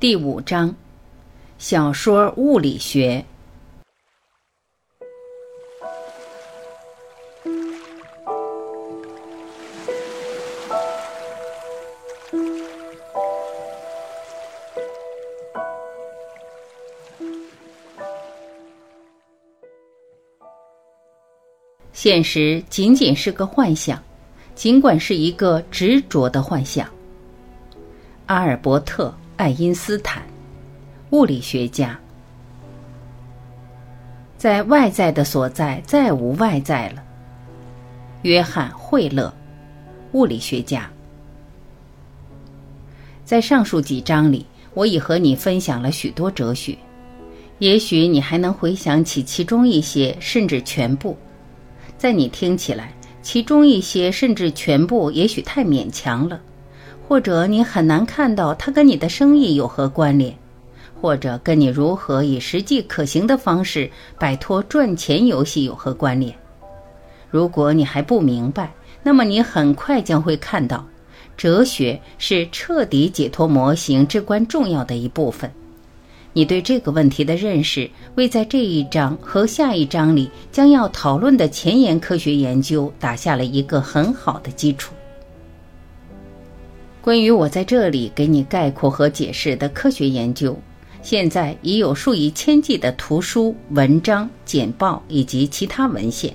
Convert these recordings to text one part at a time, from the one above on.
第五章，小说物理学。现实仅仅是个幻想，尽管是一个执着的幻想。阿尔伯特·爱因斯坦，物理学家，在外在的所在再无外在了。约翰·惠勒，物理学家，在上述几章里，我已和你分享了许多哲学，也许你还能回想起其中一些，甚至全部。在你听起来，其中一些甚至全部，也许太勉强了，或者你很难看到它跟你的生意有何关联，或者跟你如何以实际可行的方式摆脱赚钱游戏有何关联。如果你还不明白，那么你很快将会看到，哲学是彻底解脱模型至关重要的一部分。你对这个问题的认识，为在这一章和下一章里将要讨论的前沿科学研究打下了一个很好的基础。关于我在这里给你概括和解释的科学研究，现在已有数以千计的图书、文章、简报以及其他文献。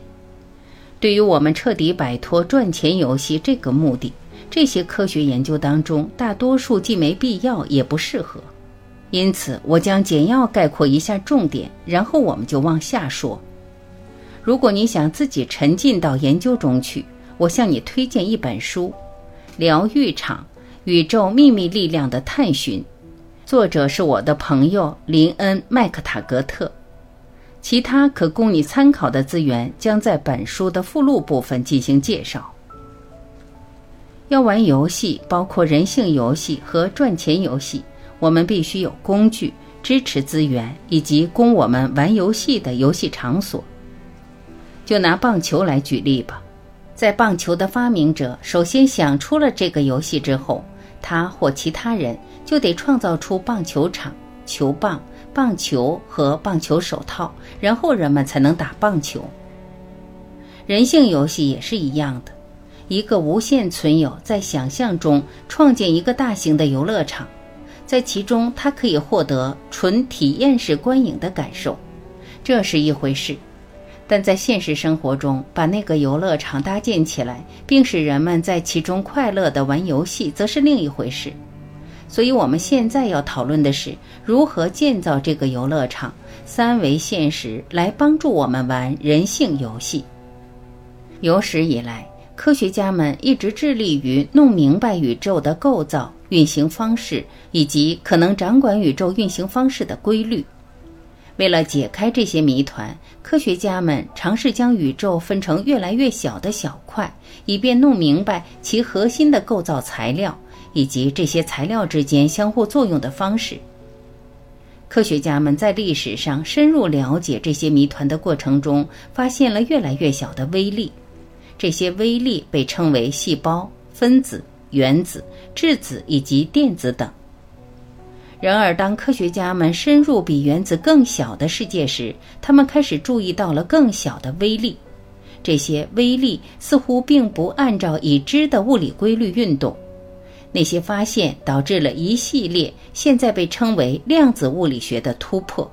对于我们彻底摆脱赚钱游戏这个目的，这些科学研究当中大多数既没必要也不适合。因此，我将简要概括一下重点，然后我们就往下说。如果你想自己沉浸到研究中去，我向你推荐一本书《疗愈场：宇宙秘密力量的探寻》，作者是我的朋友林恩·麦克塔格特。其他可供你参考的资源将在本书的附录部分进行介绍。要玩游戏，包括人性游戏和赚钱游戏。我们必须有工具、支持资源以及供我们玩游戏的游戏场所。就拿棒球来举例吧，在棒球的发明者首先想出了这个游戏之后，他或其他人就得创造出棒球场、球棒、棒球和棒球手套，然后人们才能打棒球。人性游戏也是一样的，一个无限存有在想象中创建一个大型的游乐场。在其中，他可以获得纯体验式观影的感受，这是一回事；但在现实生活中，把那个游乐场搭建起来，并使人们在其中快乐地玩游戏，则是另一回事。所以，我们现在要讨论的是如何建造这个游乐场，三维现实来帮助我们玩人性游戏。有史以来，科学家们一直致力于弄明白宇宙的构造。运行方式以及可能掌管宇宙运行方式的规律。为了解开这些谜团，科学家们尝试将宇宙分成越来越小的小块，以便弄明白其核心的构造材料以及这些材料之间相互作用的方式。科学家们在历史上深入了解这些谜团的过程中，发现了越来越小的微粒，这些微粒被称为细胞、分子。原子、质子以及电子等。然而，当科学家们深入比原子更小的世界时，他们开始注意到了更小的微粒。这些微粒似乎并不按照已知的物理规律运动。那些发现导致了一系列现在被称为量子物理学的突破。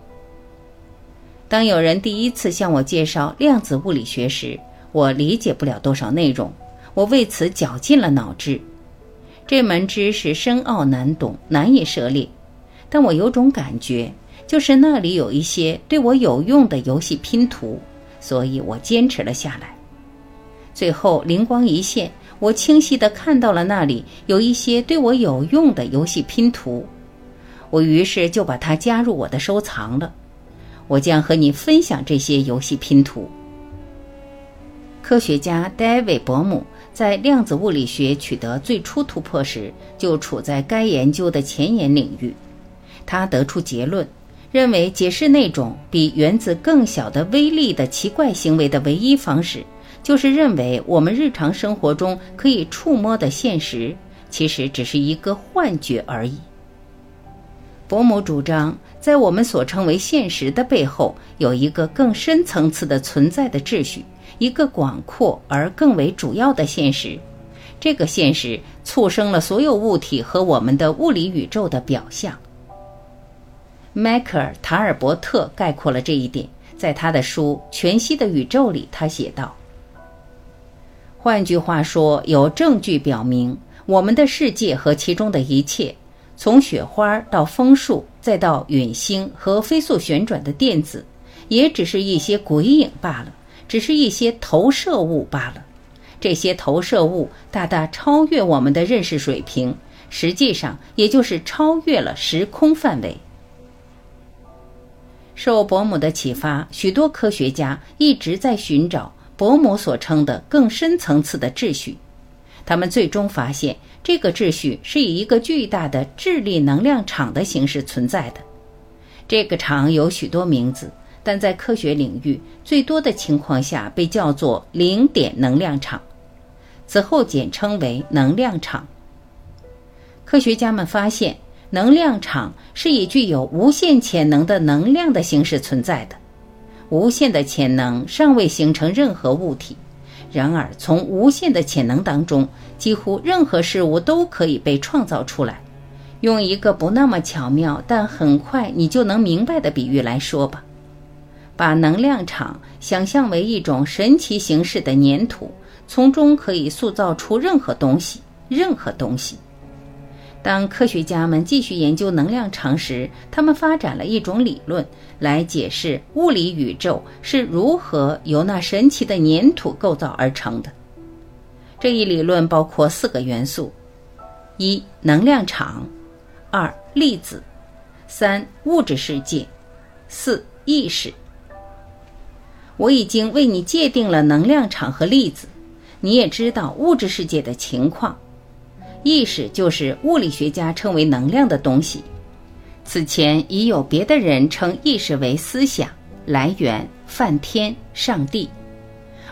当有人第一次向我介绍量子物理学时，我理解不了多少内容，我为此绞尽了脑汁。这门知识深奥难懂，难以涉猎，但我有种感觉，就是那里有一些对我有用的游戏拼图，所以我坚持了下来。最后灵光一现，我清晰地看到了那里有一些对我有用的游戏拼图，我于是就把它加入我的收藏了。我将和你分享这些游戏拼图。科学家戴维·伯姆。在量子物理学取得最初突破时，就处在该研究的前沿领域。他得出结论，认为解释那种比原子更小的微粒的奇怪行为的唯一方式，就是认为我们日常生活中可以触摸的现实，其实只是一个幻觉而已。伯母主张，在我们所称为现实的背后，有一个更深层次的存在的秩序，一个广阔而更为主要的现实。这个现实促生了所有物体和我们的物理宇宙的表象。迈克尔·塔尔伯特概括了这一点，在他的书《全息的宇宙》里，他写道：“换句话说，有证据表明，我们的世界和其中的一切。”从雪花到枫树，再到陨星和飞速旋转的电子，也只是一些鬼影罢了，只是一些投射物罢了。这些投射物大大超越我们的认识水平，实际上也就是超越了时空范围。受伯母的启发，许多科学家一直在寻找伯母所称的更深层次的秩序。他们最终发现。这个秩序是以一个巨大的智力能量场的形式存在的。这个场有许多名字，但在科学领域，最多的情况下被叫做零点能量场，此后简称为能量场。科学家们发现，能量场是以具有无限潜能的能量的形式存在的。无限的潜能尚未形成任何物体。然而，从无限的潜能当中，几乎任何事物都可以被创造出来。用一个不那么巧妙，但很快你就能明白的比喻来说吧：把能量场想象为一种神奇形式的粘土，从中可以塑造出任何东西，任何东西。当科学家们继续研究能量场时，他们发展了一种理论来解释物理宇宙是如何由那神奇的粘土构造而成的。这一理论包括四个元素：一、能量场；二、粒子；三、物质世界；四、意识。我已经为你界定了能量场和粒子，你也知道物质世界的情况。意识就是物理学家称为能量的东西。此前已有别的人称意识为思想来源、梵天、上帝，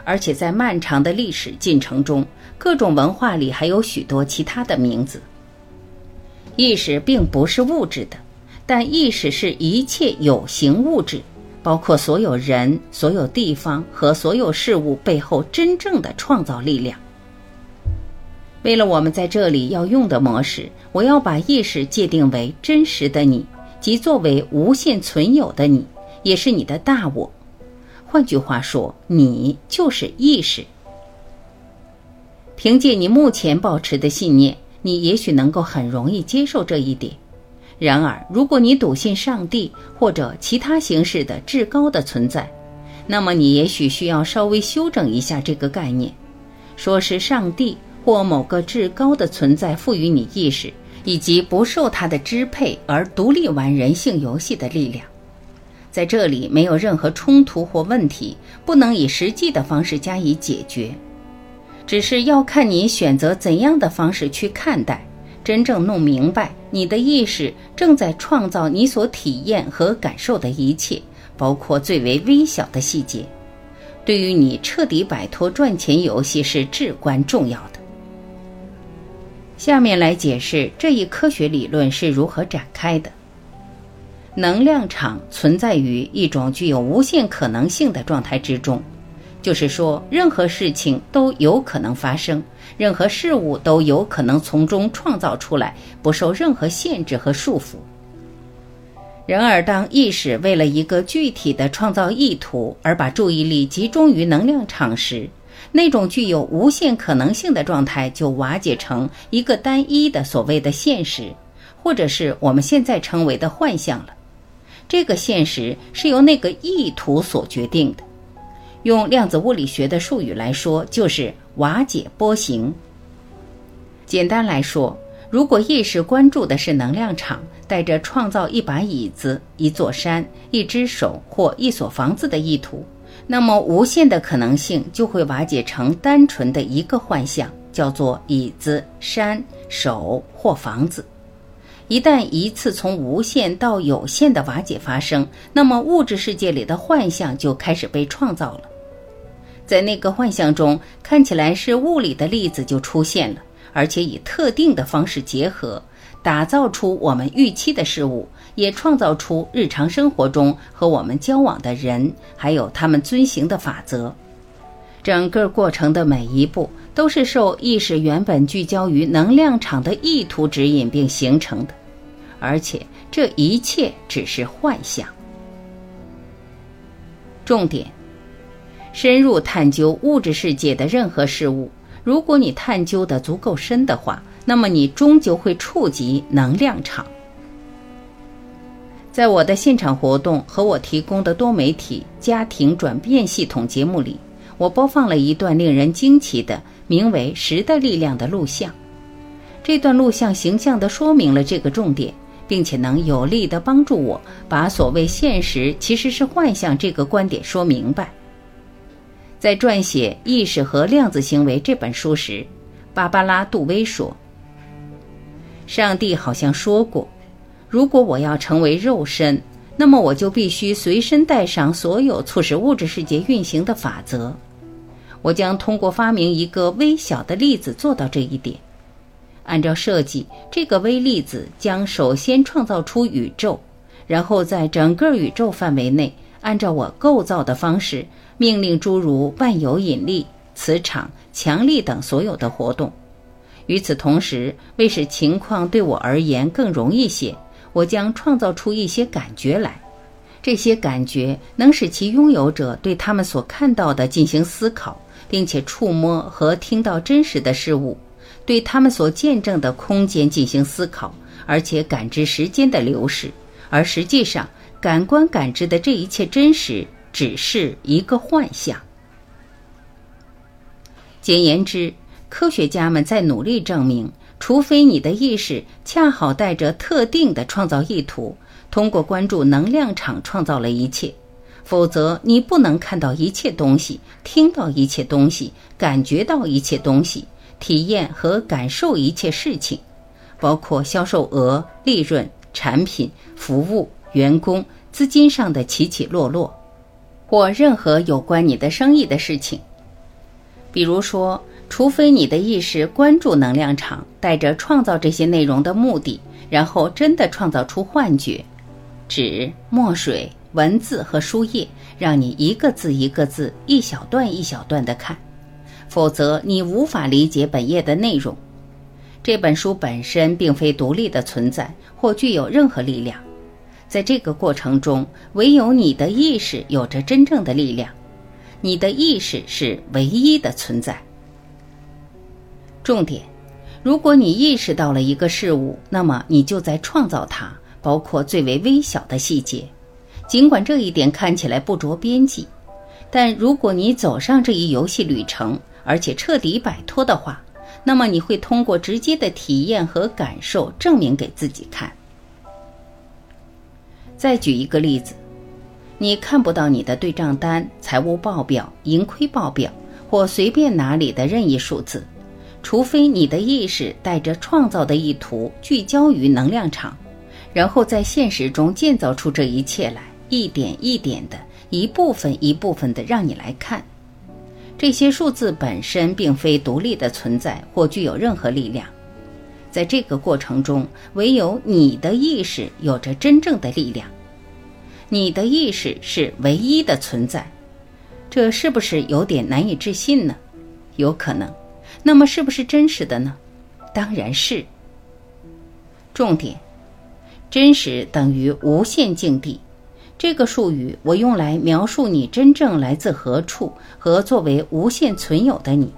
而且在漫长的历史进程中，各种文化里还有许多其他的名字。意识并不是物质的，但意识是一切有形物质，包括所有人、所有地方和所有事物背后真正的创造力量。为了我们在这里要用的模式，我要把意识界定为真实的你，即作为无限存有的你，也是你的大我。换句话说，你就是意识。凭借你目前保持的信念，你也许能够很容易接受这一点。然而，如果你笃信上帝或者其他形式的至高的存在，那么你也许需要稍微修整一下这个概念，说是上帝。或某个至高的存在赋予你意识，以及不受它的支配而独立玩人性游戏的力量，在这里没有任何冲突或问题，不能以实际的方式加以解决，只是要看你选择怎样的方式去看待。真正弄明白，你的意识正在创造你所体验和感受的一切，包括最为微小的细节，对于你彻底摆脱赚钱游戏是至关重要的。下面来解释这一科学理论是如何展开的。能量场存在于一种具有无限可能性的状态之中，就是说，任何事情都有可能发生，任何事物都有可能从中创造出来，不受任何限制和束缚。然而，当意识为了一个具体的创造意图而把注意力集中于能量场时，那种具有无限可能性的状态就瓦解成一个单一的所谓的现实，或者是我们现在称为的幻象了。这个现实是由那个意图所决定的。用量子物理学的术语来说，就是瓦解波形。简单来说，如果意识关注的是能量场，带着创造一把椅子、一座山、一只手或一所房子的意图。那么，无限的可能性就会瓦解成单纯的一个幻象，叫做椅子、山、手或房子。一旦一次从无限到有限的瓦解发生，那么物质世界里的幻象就开始被创造了。在那个幻象中，看起来是物理的粒子就出现了，而且以特定的方式结合，打造出我们预期的事物，也创造出日常生活中和我们交往的人，还有他们遵行的法则。整个过程的每一步都是受意识原本聚焦于能量场的意图指引并形成的，而且这一切只是幻象。重点：深入探究物质世界的任何事物。如果你探究的足够深的话，那么你终究会触及能量场。在我的现场活动和我提供的多媒体家庭转变系统节目里。我播放了一段令人惊奇的名为“十的力量”的录像。这段录像形象地说明了这个重点，并且能有力地帮助我把所谓现实其实是幻象这个观点说明白。在撰写《意识和量子行为》这本书时，芭芭拉·杜威说：“上帝好像说过，如果我要成为肉身，那么我就必须随身带上所有促使物质世界运行的法则。”我将通过发明一个微小的粒子做到这一点。按照设计，这个微粒子将首先创造出宇宙，然后在整个宇宙范围内，按照我构造的方式，命令诸如万有引力、磁场、强力等所有的活动。与此同时，为使情况对我而言更容易些，我将创造出一些感觉来。这些感觉能使其拥有者对他们所看到的进行思考。并且触摸和听到真实的事物，对他们所见证的空间进行思考，而且感知时间的流逝。而实际上，感官感知的这一切真实只是一个幻象。简言之，科学家们在努力证明，除非你的意识恰好带着特定的创造意图，通过关注能量场创造了一切。否则，你不能看到一切东西，听到一切东西，感觉到一切东西，体验和感受一切事情，包括销售额、利润、产品、服务、员工、资金上的起起落落，或任何有关你的生意的事情。比如说，除非你的意识关注能量场，带着创造这些内容的目的，然后真的创造出幻觉，纸、墨水。文字和书页让你一个字一个字、一小段一小段的看，否则你无法理解本页的内容。这本书本身并非独立的存在或具有任何力量，在这个过程中，唯有你的意识有着真正的力量。你的意识是唯一的存在。重点：如果你意识到了一个事物，那么你就在创造它，包括最为微小的细节。尽管这一点看起来不着边际，但如果你走上这一游戏旅程，而且彻底摆脱的话，那么你会通过直接的体验和感受证明给自己看。再举一个例子，你看不到你的对账单、财务报表、盈亏报表或随便哪里的任意数字，除非你的意识带着创造的意图聚焦于能量场，然后在现实中建造出这一切来。一点一点的，一部分一部分的让你来看，这些数字本身并非独立的存在或具有任何力量。在这个过程中，唯有你的意识有着真正的力量。你的意识是唯一的存在，这是不是有点难以置信呢？有可能。那么，是不是真实的呢？当然是。重点：真实等于无限境地。这个术语我用来描述你真正来自何处和作为无限存有的你，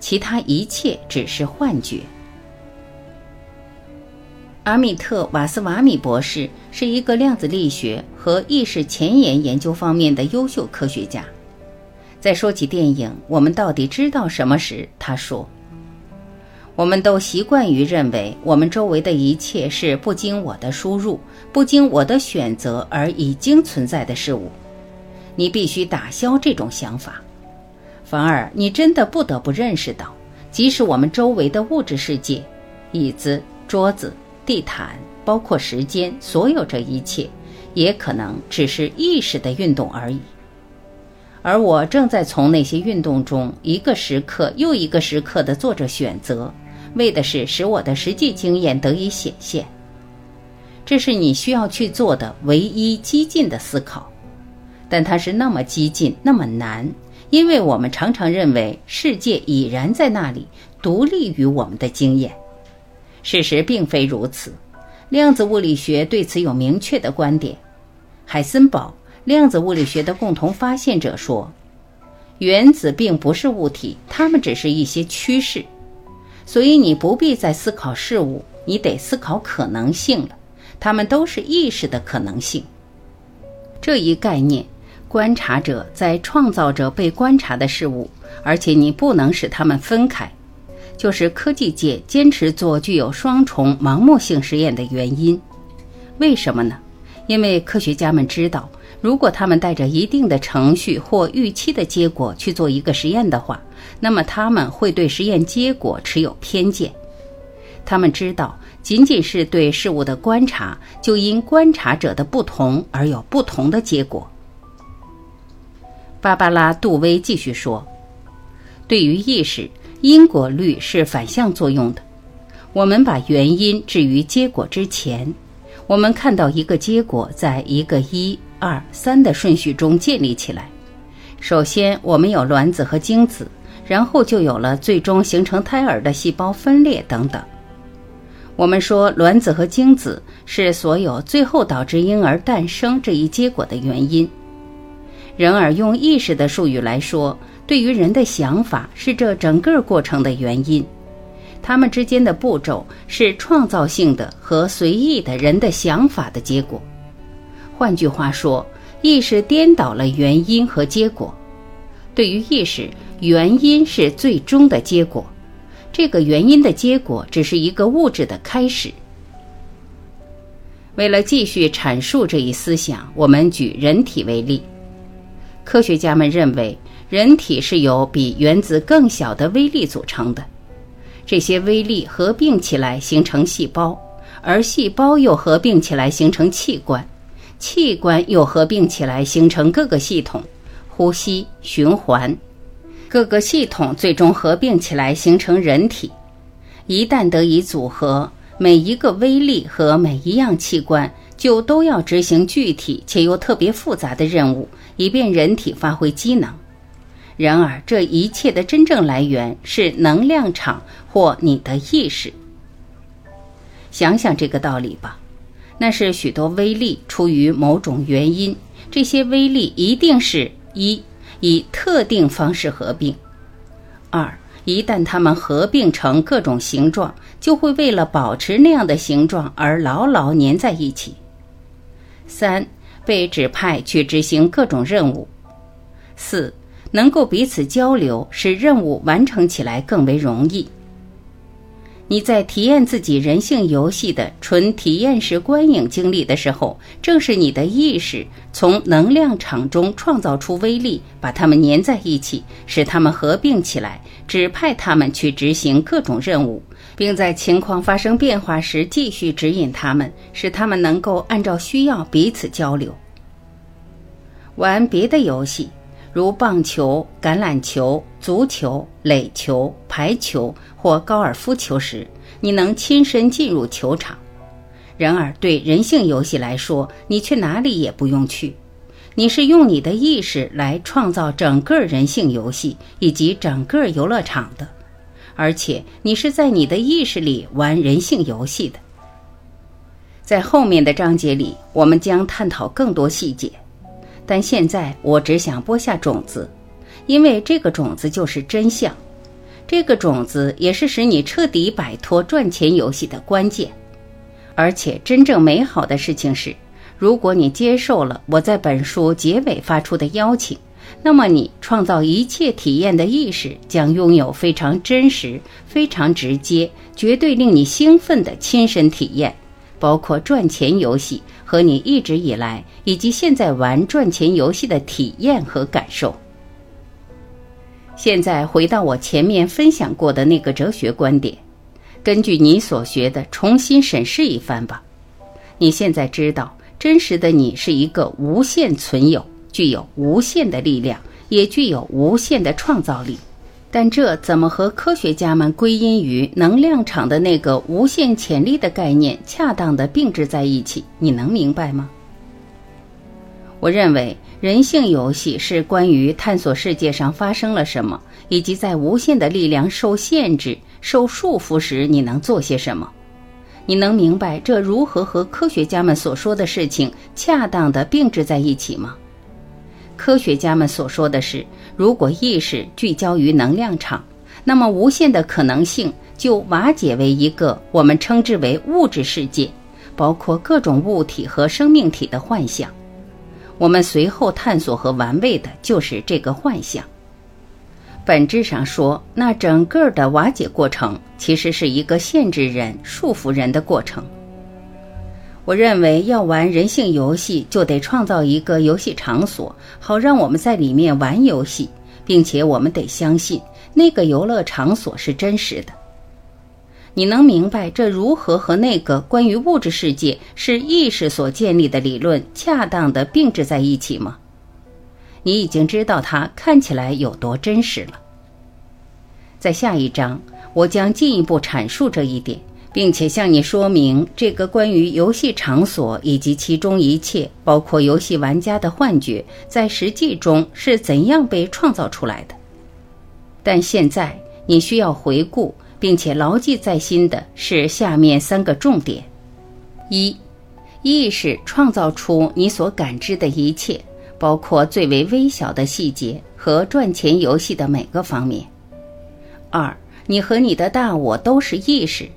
其他一切只是幻觉。阿米特·瓦斯瓦米博士是一个量子力学和意识前沿研究方面的优秀科学家。在说起电影《我们到底知道什么》时，他说。我们都习惯于认为，我们周围的一切是不经我的输入、不经我的选择而已经存在的事物。你必须打消这种想法，反而你真的不得不认识到，即使我们周围的物质世界、椅子、桌子、地毯，包括时间，所有这一切，也可能只是意识的运动而已。而我正在从那些运动中一个时刻又一个时刻地做着选择。为的是使我的实际经验得以显现。这是你需要去做的唯一激进的思考，但它是那么激进，那么难，因为我们常常认为世界已然在那里，独立于我们的经验。事实并非如此。量子物理学对此有明确的观点。海森堡，量子物理学的共同发现者说：“原子并不是物体，它们只是一些趋势。所以你不必再思考事物，你得思考可能性了。它们都是意识的可能性。这一概念，观察者在创造着被观察的事物，而且你不能使它们分开。”就是科技界坚持做具有双重盲目性实验的原因，为什么呢？因为科学家们知道，如果他们带着一定的程序或预期的结果去做一个实验的话，那么他们会对实验结果持有偏见。他们知道，仅仅是对事物的观察，就因观察者的不同而有不同的结果。芭芭拉·杜威继续说：“对于意识。”因果律是反向作用的。我们把原因置于结果之前，我们看到一个结果在一个一、二、三的顺序中建立起来。首先，我们有卵子和精子，然后就有了最终形成胎儿的细胞分裂等等。我们说卵子和精子是所有最后导致婴儿诞生这一结果的原因。然而，用意识的术语来说。对于人的想法是这整个过程的原因，他们之间的步骤是创造性的和随意的人的想法的结果。换句话说，意识颠倒了原因和结果。对于意识，原因是最终的结果，这个原因的结果只是一个物质的开始。为了继续阐述这一思想，我们举人体为例。科学家们认为。人体是由比原子更小的微粒组成的，这些微粒合并起来形成细胞，而细胞又合并起来形成器官，器官又合并起来形成各个系统，呼吸、循环，各个系统最终合并起来形成人体。一旦得以组合，每一个微粒和每一样器官就都要执行具体且又特别复杂的任务，以便人体发挥机能。然而，这一切的真正来源是能量场或你的意识。想想这个道理吧，那是许多微粒出于某种原因，这些微粒一定是一以特定方式合并；二，一旦它们合并成各种形状，就会为了保持那样的形状而牢牢粘在一起；三，被指派去执行各种任务；四。能够彼此交流，使任务完成起来更为容易。你在体验自己人性游戏的纯体验式观影经历的时候，正是你的意识从能量场中创造出威力，把它们粘在一起，使它们合并起来，指派它们去执行各种任务，并在情况发生变化时继续指引它们，使它们能够按照需要彼此交流。玩别的游戏。如棒球、橄榄球、足球、垒球、排球或高尔夫球时，你能亲身进入球场；然而，对人性游戏来说，你去哪里也不用去。你是用你的意识来创造整个人性游戏以及整个游乐场的，而且你是在你的意识里玩人性游戏的。在后面的章节里，我们将探讨更多细节。但现在我只想播下种子，因为这个种子就是真相，这个种子也是使你彻底摆脱赚钱游戏的关键。而且真正美好的事情是，如果你接受了我在本书结尾发出的邀请，那么你创造一切体验的意识将拥有非常真实、非常直接、绝对令你兴奋的亲身体验。包括赚钱游戏和你一直以来以及现在玩赚钱游戏的体验和感受。现在回到我前面分享过的那个哲学观点，根据你所学的重新审视一番吧。你现在知道，真实的你是一个无限存有，具有无限的力量，也具有无限的创造力。但这怎么和科学家们归因于能量场的那个无限潜力的概念恰当的并置在一起？你能明白吗？我认为人性游戏是关于探索世界上发生了什么，以及在无限的力量受限制、受束缚时你能做些什么。你能明白这如何和科学家们所说的事情恰当的并置在一起吗？科学家们所说的是，如果意识聚焦于能量场，那么无限的可能性就瓦解为一个我们称之为物质世界，包括各种物体和生命体的幻象。我们随后探索和玩味的就是这个幻象。本质上说，那整个的瓦解过程其实是一个限制人、束缚人的过程。我认为要玩人性游戏，就得创造一个游戏场所，好让我们在里面玩游戏，并且我们得相信那个游乐场所是真实的。你能明白这如何和那个关于物质世界是意识所建立的理论恰当的并置在一起吗？你已经知道它看起来有多真实了。在下一章，我将进一步阐述这一点。并且向你说明这个关于游戏场所以及其中一切，包括游戏玩家的幻觉，在实际中是怎样被创造出来的。但现在你需要回顾并且牢记在心的是下面三个重点：一、意识创造出你所感知的一切，包括最为微小的细节和赚钱游戏的每个方面；二、你和你的大我都是意识。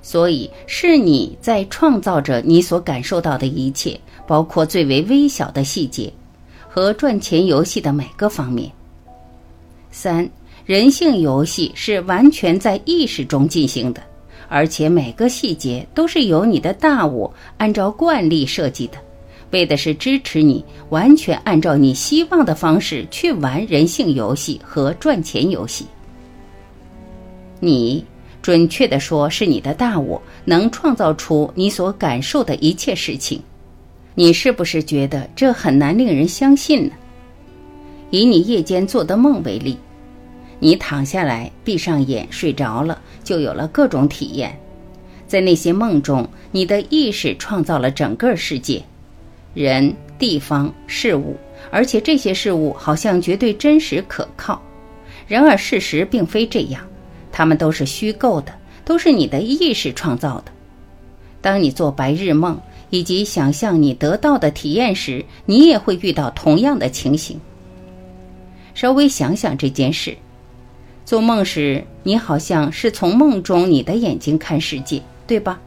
所以是你在创造着你所感受到的一切，包括最为微小的细节和赚钱游戏的每个方面。三，人性游戏是完全在意识中进行的，而且每个细节都是由你的大我按照惯例设计的，为的是支持你完全按照你希望的方式去玩人性游戏和赚钱游戏。你。准确的说，是你的大我能创造出你所感受的一切事情。你是不是觉得这很难令人相信呢？以你夜间做的梦为例，你躺下来，闭上眼睡着了，就有了各种体验。在那些梦中，你的意识创造了整个世界，人、地方、事物，而且这些事物好像绝对真实可靠。然而，事实并非这样。它们都是虚构的，都是你的意识创造的。当你做白日梦以及想象你得到的体验时，你也会遇到同样的情形。稍微想想这件事：做梦时，你好像是从梦中你的眼睛看世界，对吧？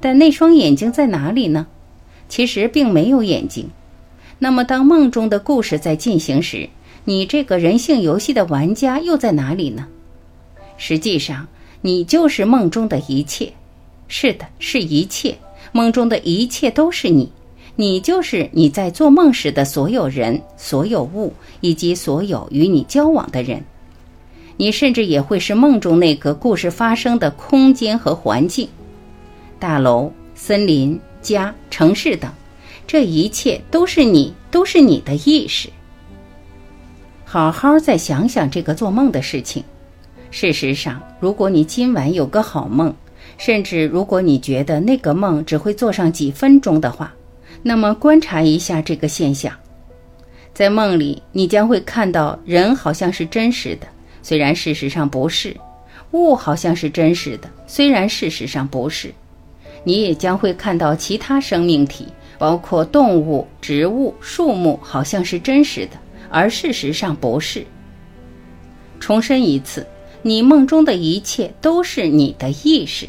但那双眼睛在哪里呢？其实并没有眼睛。那么，当梦中的故事在进行时，你这个人性游戏的玩家又在哪里呢？实际上，你就是梦中的一切。是的，是一切。梦中的一切都是你，你就是你在做梦时的所有人、所有物以及所有与你交往的人。你甚至也会是梦中那个故事发生的空间和环境，大楼、森林、家、城市等，这一切都是你，都是你的意识。好好再想想这个做梦的事情。事实上，如果你今晚有个好梦，甚至如果你觉得那个梦只会做上几分钟的话，那么观察一下这个现象。在梦里，你将会看到人好像是真实的，虽然事实上不是；物好像是真实的，虽然事实上不是。你也将会看到其他生命体，包括动物、植物、树木，好像是真实的，而事实上不是。重申一次。你梦中的一切都是你的意识，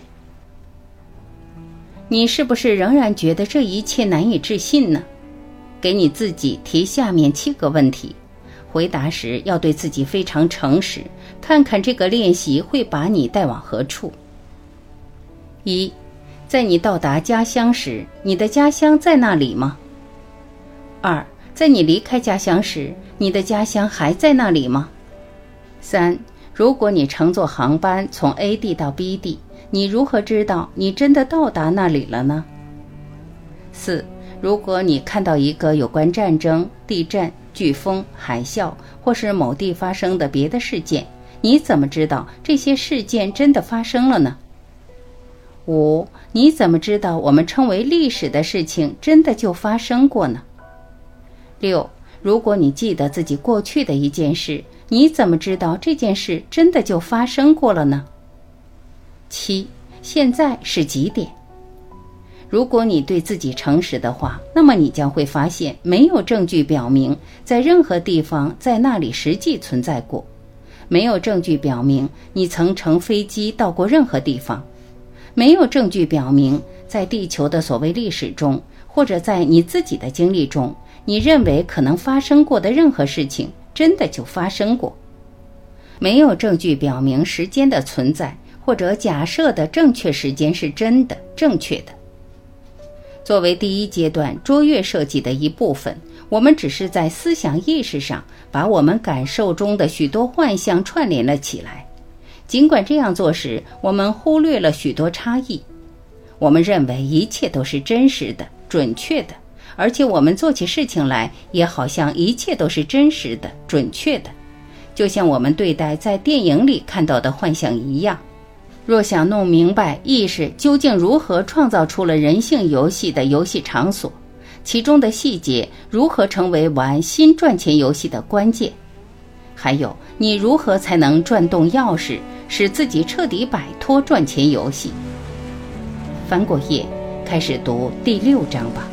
你是不是仍然觉得这一切难以置信呢？给你自己提下面七个问题，回答时要对自己非常诚实，看看这个练习会把你带往何处。一，在你到达家乡时，你的家乡在那里吗？二，在你离开家乡时，你的家乡还在那里吗？三。如果你乘坐航班从 A 地到 B 地，你如何知道你真的到达那里了呢？四，如果你看到一个有关战争、地震、飓风、海啸或是某地发生的别的事件，你怎么知道这些事件真的发生了呢？五，你怎么知道我们称为历史的事情真的就发生过呢？六，如果你记得自己过去的一件事，你怎么知道这件事真的就发生过了呢？七，现在是几点？如果你对自己诚实的话，那么你将会发现，没有证据表明在任何地方在那里实际存在过，没有证据表明你曾乘飞机到过任何地方。没有证据表明，在地球的所谓历史中，或者在你自己的经历中，你认为可能发生过的任何事情真的就发生过。没有证据表明时间的存在，或者假设的正确时间是真的、正确的。作为第一阶段卓越设计的一部分，我们只是在思想意识上把我们感受中的许多幻象串联了起来。尽管这样做时，我们忽略了许多差异。我们认为一切都是真实的、准确的，而且我们做起事情来也好像一切都是真实的、准确的，就像我们对待在电影里看到的幻想一样。若想弄明白意识究竟如何创造出了人性游戏的游戏场所，其中的细节如何成为玩新赚钱游戏的关键，还有你如何才能转动钥匙。使自己彻底摆脱赚钱游戏。翻过页，开始读第六章吧。